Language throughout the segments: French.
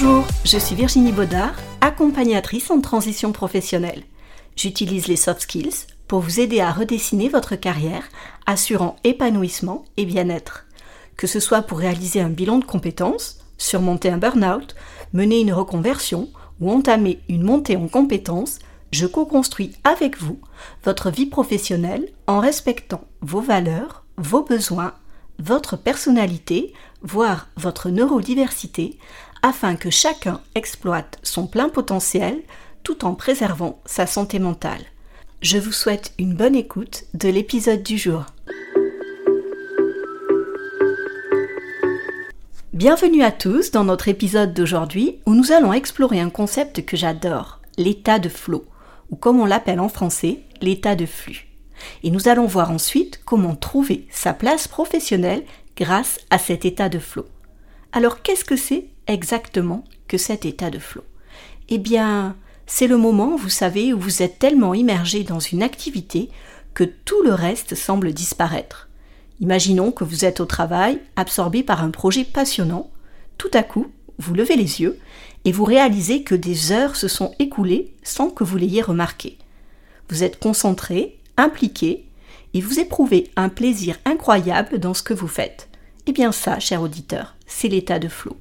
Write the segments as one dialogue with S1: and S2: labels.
S1: Bonjour, je suis Virginie Baudard, accompagnatrice en transition professionnelle. J'utilise les soft skills pour vous aider à redessiner votre carrière, assurant épanouissement et bien-être. Que ce soit pour réaliser un bilan de compétences, surmonter un burn-out, mener une reconversion ou entamer une montée en compétences, je co-construis avec vous votre vie professionnelle en respectant vos valeurs, vos besoins, votre personnalité, voire votre neurodiversité, afin que chacun exploite son plein potentiel tout en préservant sa santé mentale. Je vous souhaite une bonne écoute de l'épisode du jour. Bienvenue à tous dans notre épisode d'aujourd'hui où nous allons explorer un concept que j'adore, l'état de flow, ou comme on l'appelle en français, l'état de flux. Et nous allons voir ensuite comment trouver sa place professionnelle grâce à cet état de flow. Alors qu'est-ce que c'est exactement que cet état de flow Eh bien, c'est le moment, vous savez, où vous êtes tellement immergé dans une activité que tout le reste semble disparaître. Imaginons que vous êtes au travail, absorbé par un projet passionnant. Tout à coup, vous levez les yeux et vous réalisez que des heures se sont écoulées sans que vous l'ayez remarqué. Vous êtes concentré, impliqué, et vous éprouvez un plaisir incroyable dans ce que vous faites. Eh bien ça, cher auditeur, c'est l'état de flot.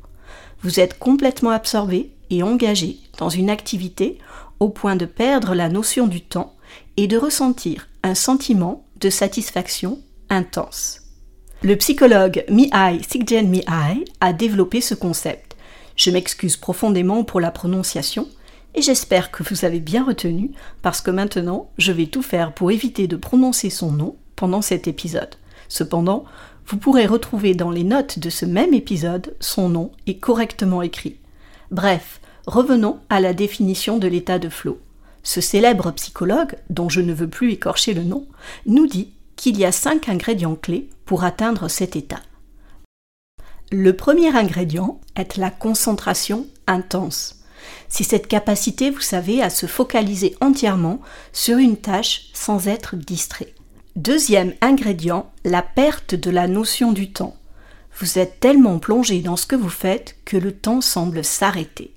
S1: Vous êtes complètement absorbé et engagé dans une activité au point de perdre la notion du temps et de ressentir un sentiment de satisfaction intense. Le psychologue Mihai Csikszentmihalyi a développé ce concept. Je m'excuse profondément pour la prononciation et j'espère que vous avez bien retenu parce que maintenant je vais tout faire pour éviter de prononcer son nom pendant cet épisode. Cependant, vous pourrez retrouver dans les notes de ce même épisode son nom est correctement écrit. Bref, revenons à la définition de l'état de flow. Ce célèbre psychologue, dont je ne veux plus écorcher le nom, nous dit qu'il y a cinq ingrédients clés pour atteindre cet état. Le premier ingrédient est la concentration intense. C'est cette capacité, vous savez, à se focaliser entièrement sur une tâche sans être distrait. Deuxième ingrédient, la perte de la notion du temps. Vous êtes tellement plongé dans ce que vous faites que le temps semble s'arrêter.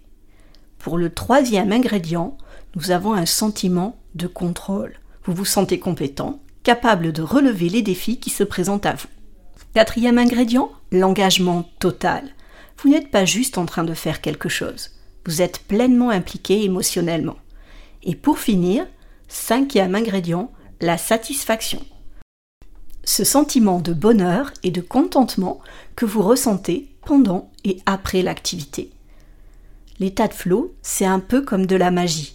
S1: Pour le troisième ingrédient, nous avons un sentiment de contrôle. Vous vous sentez compétent, capable de relever les défis qui se présentent à vous. Quatrième ingrédient, l'engagement total. Vous n'êtes pas juste en train de faire quelque chose, vous êtes pleinement impliqué émotionnellement. Et pour finir, cinquième ingrédient, la satisfaction. Ce sentiment de bonheur et de contentement que vous ressentez pendant et après l'activité. L'état de flow, c'est un peu comme de la magie.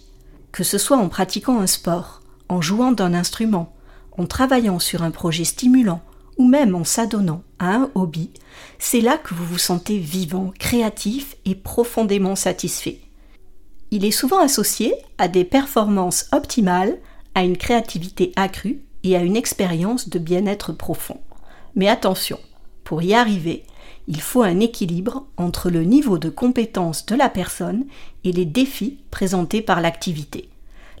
S1: Que ce soit en pratiquant un sport, en jouant d'un instrument, en travaillant sur un projet stimulant ou même en s'adonnant à un hobby, c'est là que vous vous sentez vivant, créatif et profondément satisfait. Il est souvent associé à des performances optimales, à une créativité accrue et à une expérience de bien-être profond. Mais attention, pour y arriver, il faut un équilibre entre le niveau de compétence de la personne et les défis présentés par l'activité.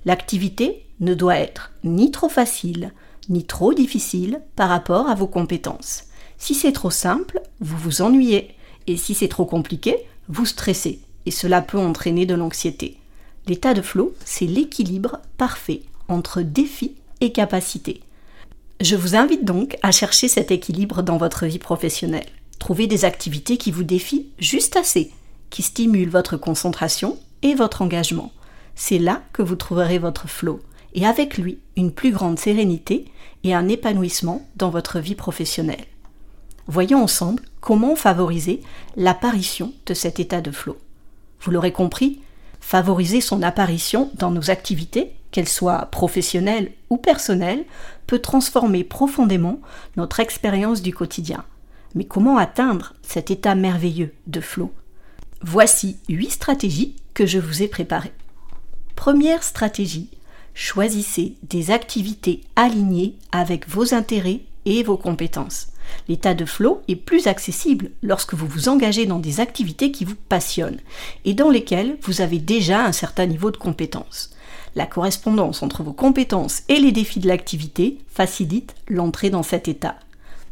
S1: L'activité ne doit être ni trop facile, ni trop difficile par rapport à vos compétences. Si c'est trop simple, vous vous ennuyez, et si c'est trop compliqué, vous stressez, et cela peut entraîner de l'anxiété. L'état de flow, c'est l'équilibre parfait entre défi et capacité. Je vous invite donc à chercher cet équilibre dans votre vie professionnelle. Trouvez des activités qui vous défient juste assez, qui stimulent votre concentration et votre engagement. C'est là que vous trouverez votre flow, et avec lui une plus grande sérénité et un épanouissement dans votre vie professionnelle. Voyons ensemble comment favoriser l'apparition de cet état de flow. Vous l'aurez compris, favoriser son apparition dans nos activités, qu'elles soient professionnelles ou personnelles, peut transformer profondément notre expérience du quotidien. Mais comment atteindre cet état merveilleux de flow? Voici huit stratégies que je vous ai préparées. Première stratégie, choisissez des activités alignées avec vos intérêts et vos compétences. L'état de flow est plus accessible lorsque vous vous engagez dans des activités qui vous passionnent et dans lesquelles vous avez déjà un certain niveau de compétence. La correspondance entre vos compétences et les défis de l'activité facilite l'entrée dans cet état.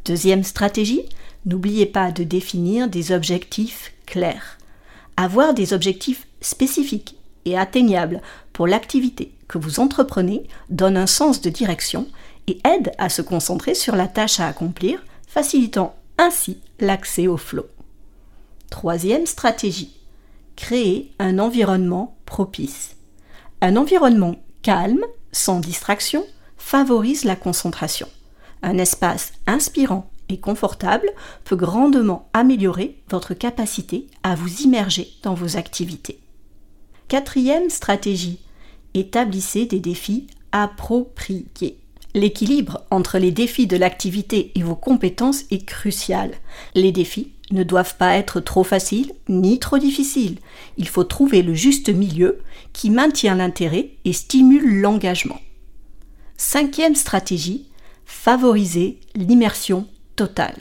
S1: Deuxième stratégie, n'oubliez pas de définir des objectifs clairs. Avoir des objectifs spécifiques et atteignables pour l'activité que vous entreprenez donne un sens de direction et aide à se concentrer sur la tâche à accomplir, facilitant ainsi l'accès au flow. Troisième stratégie, créer un environnement propice. Un environnement calme, sans distraction, favorise la concentration. Un espace inspirant et confortable peut grandement améliorer votre capacité à vous immerger dans vos activités. Quatrième stratégie, établissez des défis appropriés. L'équilibre entre les défis de l'activité et vos compétences est crucial. Les défis ne doivent pas être trop faciles ni trop difficiles. Il faut trouver le juste milieu qui maintient l'intérêt et stimule l'engagement. Cinquième stratégie, favorisez l'immersion totale.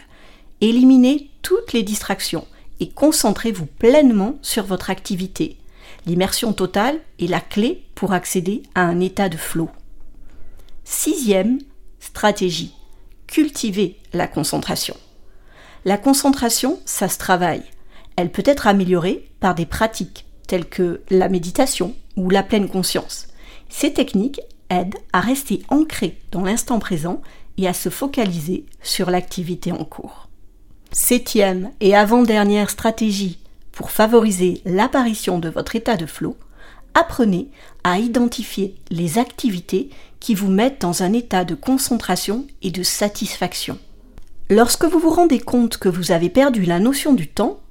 S1: Éliminez toutes les distractions et concentrez-vous pleinement sur votre activité. L'immersion totale est la clé pour accéder à un état de flow. Sixième stratégie, cultiver la concentration. La concentration, ça se travaille. Elle peut être améliorée par des pratiques telles que la méditation ou la pleine conscience. Ces techniques aident à rester ancré dans l'instant présent et à se focaliser sur l'activité en cours. Septième et avant-dernière stratégie pour favoriser l'apparition de votre état de flow, apprenez à identifier les activités qui vous mettent dans un état de concentration et de satisfaction. Lorsque vous vous rendez compte que vous avez perdu la notion du temps,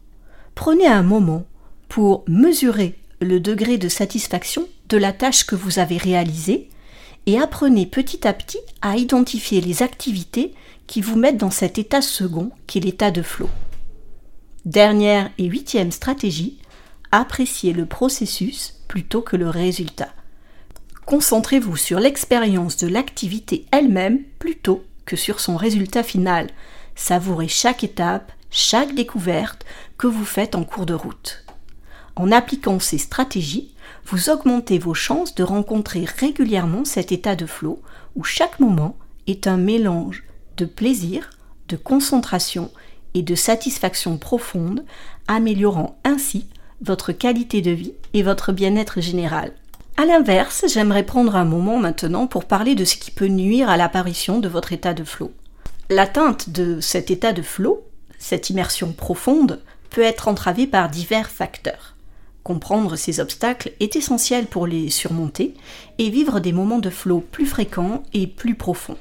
S1: prenez un moment pour mesurer le degré de satisfaction de la tâche que vous avez réalisée et apprenez petit à petit à identifier les activités qui vous mettent dans cet état second qui est l'état de flot. Dernière et huitième stratégie, appréciez le processus plutôt que le résultat. Concentrez-vous sur l'expérience de l'activité elle-même plutôt sur son résultat final. Savourez chaque étape, chaque découverte que vous faites en cours de route. En appliquant ces stratégies, vous augmentez vos chances de rencontrer régulièrement cet état de flot où chaque moment est un mélange de plaisir, de concentration et de satisfaction profonde, améliorant ainsi votre qualité de vie et votre bien-être général. A l'inverse, j'aimerais prendre un moment maintenant pour parler de ce qui peut nuire à l'apparition de votre état de flot. L'atteinte de cet état de flot, cette immersion profonde, peut être entravée par divers facteurs. Comprendre ces obstacles est essentiel pour les surmonter et vivre des moments de flot plus fréquents et plus profonds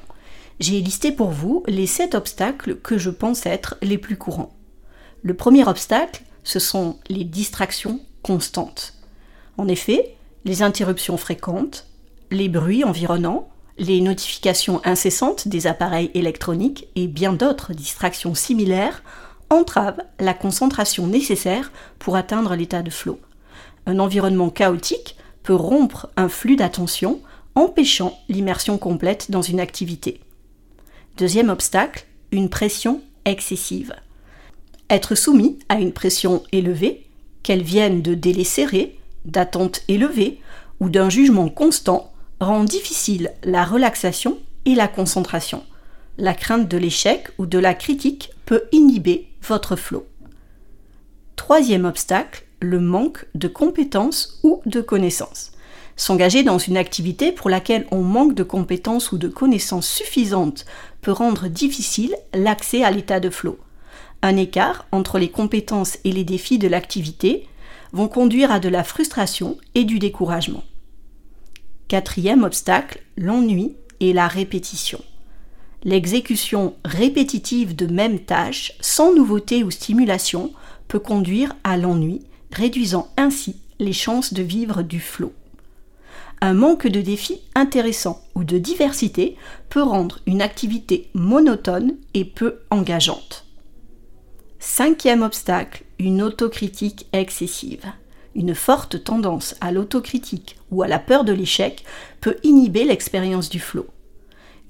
S1: j'ai listé pour vous les sept obstacles que je pense être les plus courants. Le premier obstacle, ce sont les distractions constantes. En effet, les interruptions fréquentes, les bruits environnants, les notifications incessantes des appareils électroniques et bien d'autres distractions similaires entravent la concentration nécessaire pour atteindre l'état de flot. Un environnement chaotique peut rompre un flux d'attention, empêchant l'immersion complète dans une activité. Deuxième obstacle, une pression excessive. Être soumis à une pression élevée, qu'elle vienne de délais serrés, d'attentes élevées ou d'un jugement constant, rend difficile la relaxation et la concentration. La crainte de l'échec ou de la critique peut inhiber votre flot. Troisième obstacle, le manque de compétences ou de connaissances. S'engager dans une activité pour laquelle on manque de compétences ou de connaissances suffisantes peut rendre difficile l'accès à l'état de flow. Un écart entre les compétences et les défis de l'activité vont conduire à de la frustration et du découragement. Quatrième obstacle, l'ennui et la répétition. L'exécution répétitive de mêmes tâches, sans nouveauté ou stimulation, peut conduire à l'ennui, réduisant ainsi les chances de vivre du flot un manque de défis intéressants ou de diversité peut rendre une activité monotone et peu engageante. Cinquième obstacle, une autocritique excessive. Une forte tendance à l'autocritique ou à la peur de l'échec peut inhiber l'expérience du flot.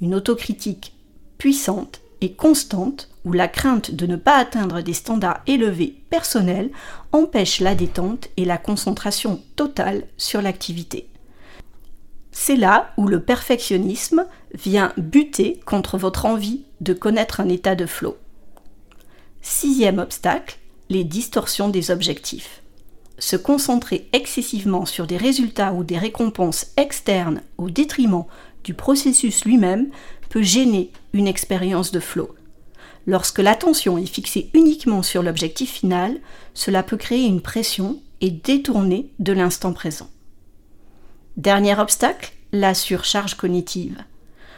S1: Une autocritique puissante et constante où la crainte de ne pas atteindre des standards élevés personnels empêche la détente et la concentration totale sur l'activité. C'est là où le perfectionnisme vient buter contre votre envie de connaître un état de flow. Sixième obstacle, les distorsions des objectifs. se concentrer excessivement sur des résultats ou des récompenses externes au détriment du processus lui-même peut gêner une expérience de flow. Lorsque l'attention est fixée uniquement sur l'objectif final, cela peut créer une pression et détourner de l'instant présent. Dernier obstacle, la surcharge cognitive.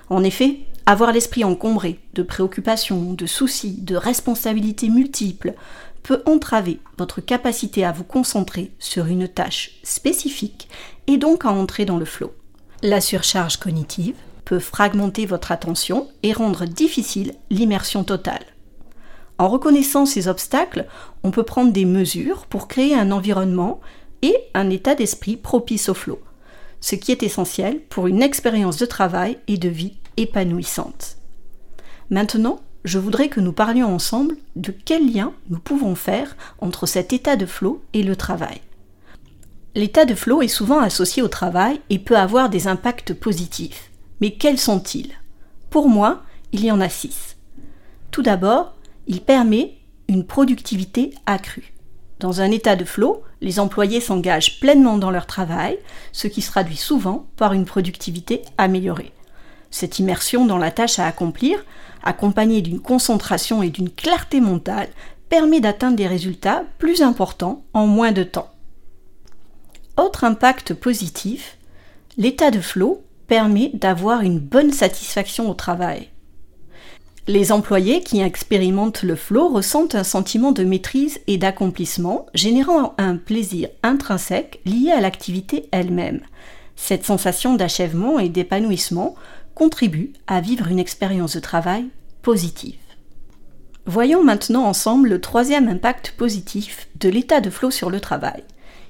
S1: En effet, avoir l'esprit encombré de préoccupations, de soucis, de responsabilités multiples peut entraver votre capacité à vous concentrer sur une tâche spécifique et donc à entrer dans le flot. La surcharge cognitive peut fragmenter votre attention et rendre difficile l'immersion totale. En reconnaissant ces obstacles, on peut prendre des mesures pour créer un environnement et un état d'esprit propice au flot, ce qui est essentiel pour une expérience de travail et de vie épanouissante. Maintenant, je voudrais que nous parlions ensemble de quel lien nous pouvons faire entre cet état de flot et le travail. L'état de flow est souvent associé au travail et peut avoir des impacts positifs. Mais quels sont-ils? Pour moi, il y en a six. Tout d'abord, il permet une productivité accrue. Dans un état de flow, les employés s'engagent pleinement dans leur travail, ce qui se traduit souvent par une productivité améliorée. Cette immersion dans la tâche à accomplir, accompagnée d'une concentration et d'une clarté mentale, permet d'atteindre des résultats plus importants en moins de temps. Autre impact positif, l'état de flow permet d'avoir une bonne satisfaction au travail. Les employés qui expérimentent le flow ressentent un sentiment de maîtrise et d'accomplissement, générant un plaisir intrinsèque lié à l'activité elle-même. Cette sensation d'achèvement et d'épanouissement contribue à vivre une expérience de travail positive. Voyons maintenant ensemble le troisième impact positif de l'état de flow sur le travail.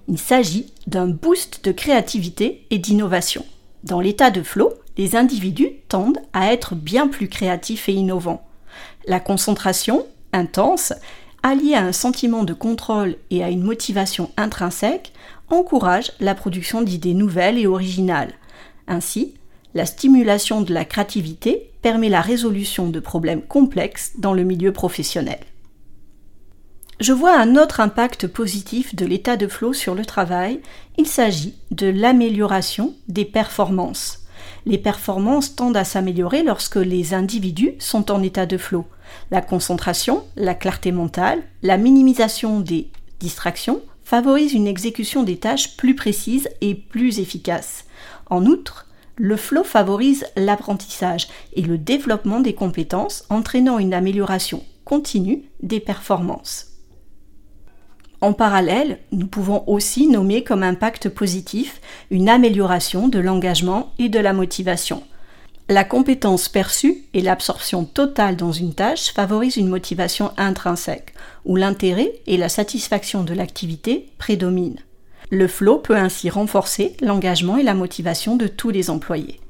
S1: Il s'agit d'un boost de créativité et d'innovation. Dans l'état de flow, les individus tendent à être bien plus créatifs et innovants. La concentration intense, alliée à un sentiment de contrôle et à une motivation intrinsèque, encourage la production d'idées nouvelles et originales. Ainsi, la stimulation de la créativité permet la résolution de problèmes complexes dans le milieu professionnel. Je vois un autre impact positif de l'état de flow sur le travail, il s'agit de l'amélioration des performances. Les performances tendent à s'améliorer lorsque les individus sont en état de flow. La concentration, la clarté mentale, la minimisation des distractions favorisent une exécution des tâches plus précises et plus efficaces. En outre, le flow favorise l'apprentissage et le développement des compétences, entraînant une amélioration continue des performances. En parallèle, nous pouvons aussi nommer comme impact positif une amélioration de l'engagement et de la motivation. La compétence perçue et l'absorption totale dans une tâche favorisent une motivation intrinsèque, où l'intérêt et la satisfaction de l'activité prédominent. Le flow peut ainsi renforcer l'engagement et la motivation de tous les employés.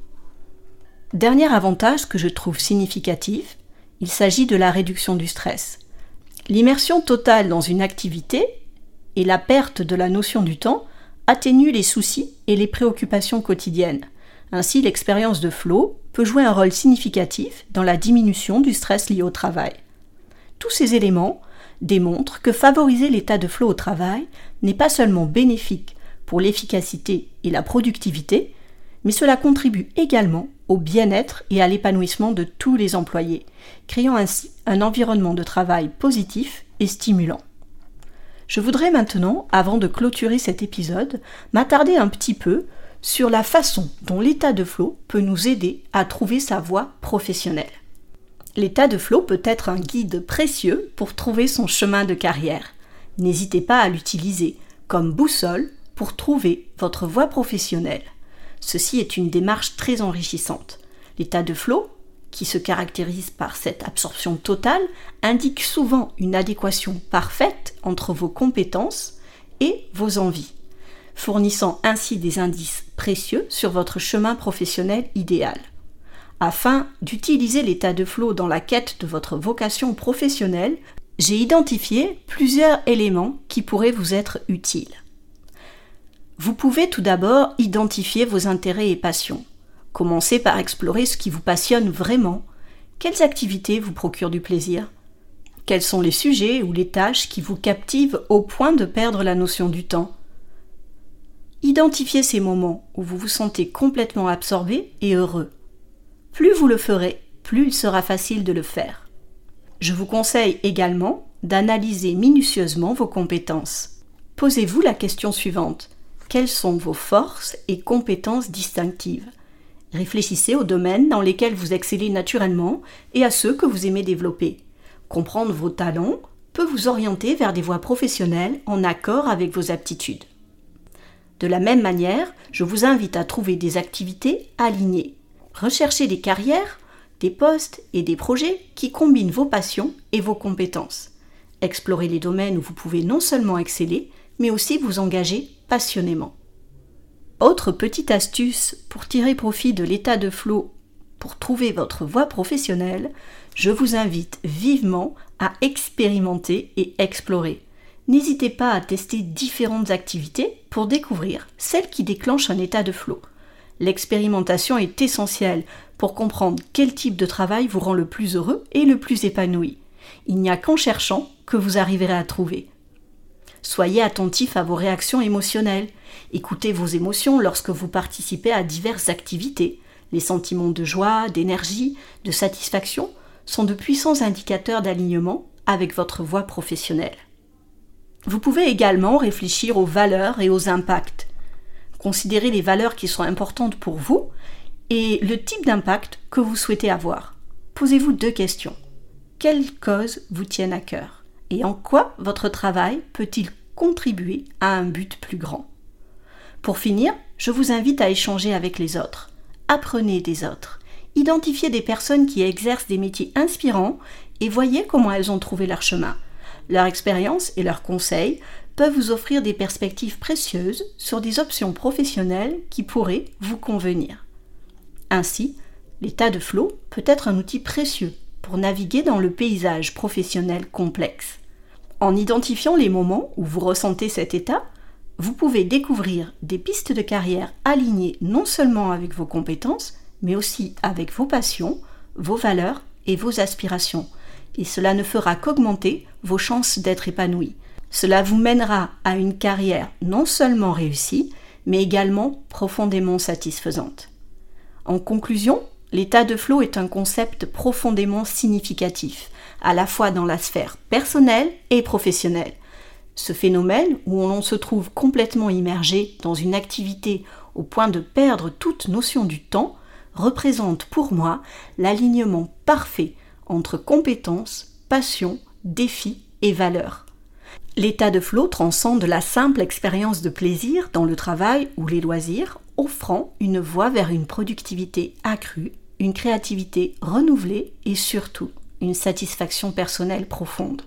S1: Dernier avantage que je trouve significatif, il s'agit de la réduction du stress. L'immersion totale dans une activité et la perte de la notion du temps atténuent les soucis et les préoccupations quotidiennes. Ainsi, l'expérience de flow peut jouer un rôle significatif dans la diminution du stress lié au travail. Tous ces éléments démontre que favoriser l'état de flot au travail n'est pas seulement bénéfique pour l'efficacité et la productivité, mais cela contribue également au bien-être et à l'épanouissement de tous les employés, créant ainsi un environnement de travail positif et stimulant. Je voudrais maintenant, avant de clôturer cet épisode, m'attarder un petit peu sur la façon dont l'état de flot peut nous aider à trouver sa voie professionnelle. L'état de flow peut être un guide précieux pour trouver son chemin de carrière. N'hésitez pas à l'utiliser comme boussole pour trouver votre voie professionnelle. Ceci est une démarche très enrichissante. L'état de flow, qui se caractérise par cette absorption totale, indique souvent une adéquation parfaite entre vos compétences et vos envies, fournissant ainsi des indices précieux sur votre chemin professionnel idéal. Afin d'utiliser l'état de flow dans la quête de votre vocation professionnelle, j'ai identifié plusieurs éléments qui pourraient vous être utiles. Vous pouvez tout d'abord identifier vos intérêts et passions. Commencez par explorer ce qui vous passionne vraiment. Quelles activités vous procurent du plaisir? Quels sont les sujets ou les tâches qui vous captivent au point de perdre la notion du temps? Identifiez ces moments où vous vous sentez complètement absorbé et heureux. Plus vous le ferez, plus il sera facile de le faire. Je vous conseille également d'analyser minutieusement vos compétences. Posez-vous la question suivante. Quelles sont vos forces et compétences distinctives? Réfléchissez aux domaines dans lesquels vous excellez naturellement et à ceux que vous aimez développer. Comprendre vos talents peut vous orienter vers des voies professionnelles en accord avec vos aptitudes. De la même manière, je vous invite à trouver des activités alignées. Recherchez des carrières, des postes et des projets qui combinent vos passions et vos compétences. Explorez les domaines où vous pouvez non seulement exceller, mais aussi vous engager passionnément. Autre petite astuce pour tirer profit de l'état de flot pour trouver votre voie professionnelle, je vous invite vivement à expérimenter et explorer n'hésitez pas à tester différentes activités pour découvrir celles qui déclenchent un état de flot. L'expérimentation est essentielle pour comprendre quel type de travail vous rend le plus heureux et le plus épanoui. Il n'y a qu'en cherchant que vous arriverez à trouver. Soyez attentif à vos réactions émotionnelles. Écoutez vos émotions lorsque vous participez à diverses activités. Les sentiments de joie, d'énergie, de satisfaction sont de puissants indicateurs d'alignement avec votre voie professionnelle. Vous pouvez également réfléchir aux valeurs et aux impacts. Considérez les valeurs qui sont importantes pour vous et le type d'impact que vous souhaitez avoir. Posez-vous deux questions. Quelles causes vous tiennent à cœur Et en quoi votre travail peut-il contribuer à un but plus grand? Pour finir, je vous invite à échanger avec les autres. Apprenez des autres. Identifiez des personnes qui exercent des métiers inspirants et voyez comment elles ont trouvé leur chemin. Leur expérience et leurs conseils peuvent vous offrir des perspectives précieuses sur des options professionnelles qui pourraient vous convenir. Ainsi, l'état de flow peut être un outil précieux pour naviguer dans le paysage professionnel complexe. En identifiant les moments où vous ressentez cet état, vous pouvez découvrir des pistes de carrière alignées non seulement avec vos compétences, mais aussi avec vos passions, vos valeurs et vos aspirations, et cela ne fera qu'augmenter vos chances d'être épanoui. Cela vous mènera à une carrière non seulement réussie, mais également profondément satisfaisante. En conclusion, l'état de flow est un concept profondément significatif, à la fois dans la sphère personnelle et professionnelle. Ce phénomène, où l'on se trouve complètement immergé dans une activité au point de perdre toute notion du temps, représente pour moi l'alignement parfait entre compétences, passion, défis et valeurs. L'état de flow transcende la simple expérience de plaisir dans le travail ou les loisirs, offrant une voie vers une productivité accrue, une créativité renouvelée et surtout une satisfaction personnelle profonde.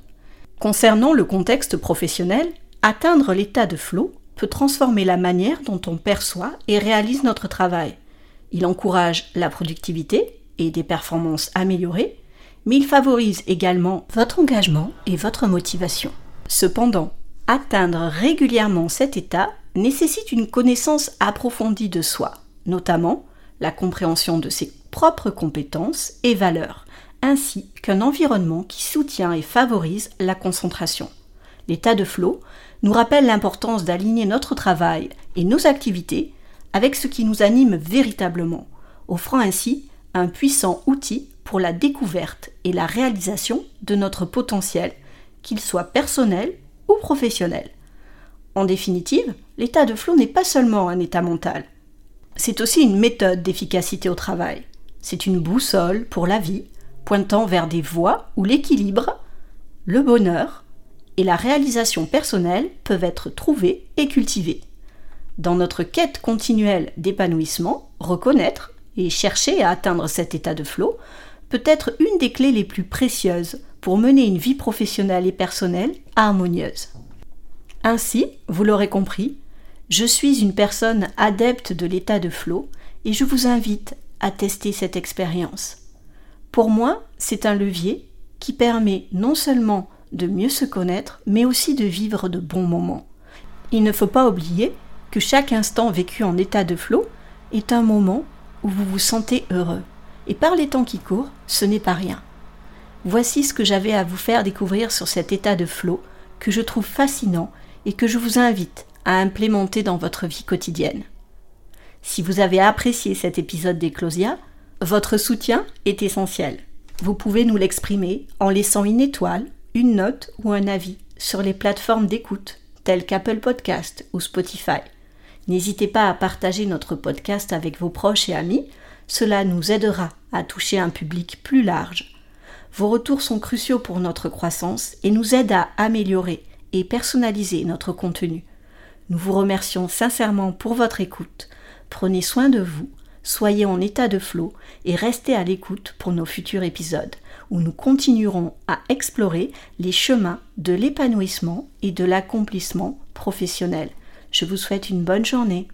S1: Concernant le contexte professionnel, atteindre l'état de flow peut transformer la manière dont on perçoit et réalise notre travail. Il encourage la productivité et des performances améliorées, mais il favorise également votre engagement et votre motivation. Cependant, atteindre régulièrement cet état nécessite une connaissance approfondie de soi, notamment la compréhension de ses propres compétences et valeurs, ainsi qu'un environnement qui soutient et favorise la concentration. L'état de flow nous rappelle l'importance d'aligner notre travail et nos activités avec ce qui nous anime véritablement, offrant ainsi un puissant outil pour la découverte et la réalisation de notre potentiel, qu'il soit personnel ou professionnel. En définitive, l'état de flow n'est pas seulement un état mental, c'est aussi une méthode d'efficacité au travail. C'est une boussole pour la vie, pointant vers des voies où l'équilibre, le bonheur et la réalisation personnelle peuvent être trouvés et cultivés. Dans notre quête continuelle d'épanouissement, reconnaître et chercher à atteindre cet état de flow peut être une des clés les plus précieuses pour mener une vie professionnelle et personnelle harmonieuse. Ainsi, vous l'aurez compris, je suis une personne adepte de l'état de flow et je vous invite à tester cette expérience. Pour moi, c'est un levier qui permet non seulement de mieux se connaître, mais aussi de vivre de bons moments. Il ne faut pas oublier que chaque instant vécu en état de flow est un moment où vous vous sentez heureux. Et par les temps qui courent, ce n'est pas rien. Voici ce que j'avais à vous faire découvrir sur cet état de flow que je trouve fascinant et que je vous invite à implémenter dans votre vie quotidienne. Si vous avez apprécié cet épisode d'Eclosia, votre soutien est essentiel. Vous pouvez nous l'exprimer en laissant une étoile, une note ou un avis sur les plateformes d'écoute telles qu'Apple Podcast ou Spotify. N'hésitez pas à partager notre podcast avec vos proches et amis, cela nous aidera à toucher un public plus large. Vos retours sont cruciaux pour notre croissance et nous aident à améliorer et personnaliser notre contenu. Nous vous remercions sincèrement pour votre écoute. Prenez soin de vous, soyez en état de flot et restez à l'écoute pour nos futurs épisodes où nous continuerons à explorer les chemins de l'épanouissement et de l'accomplissement professionnel. Je vous souhaite une bonne journée.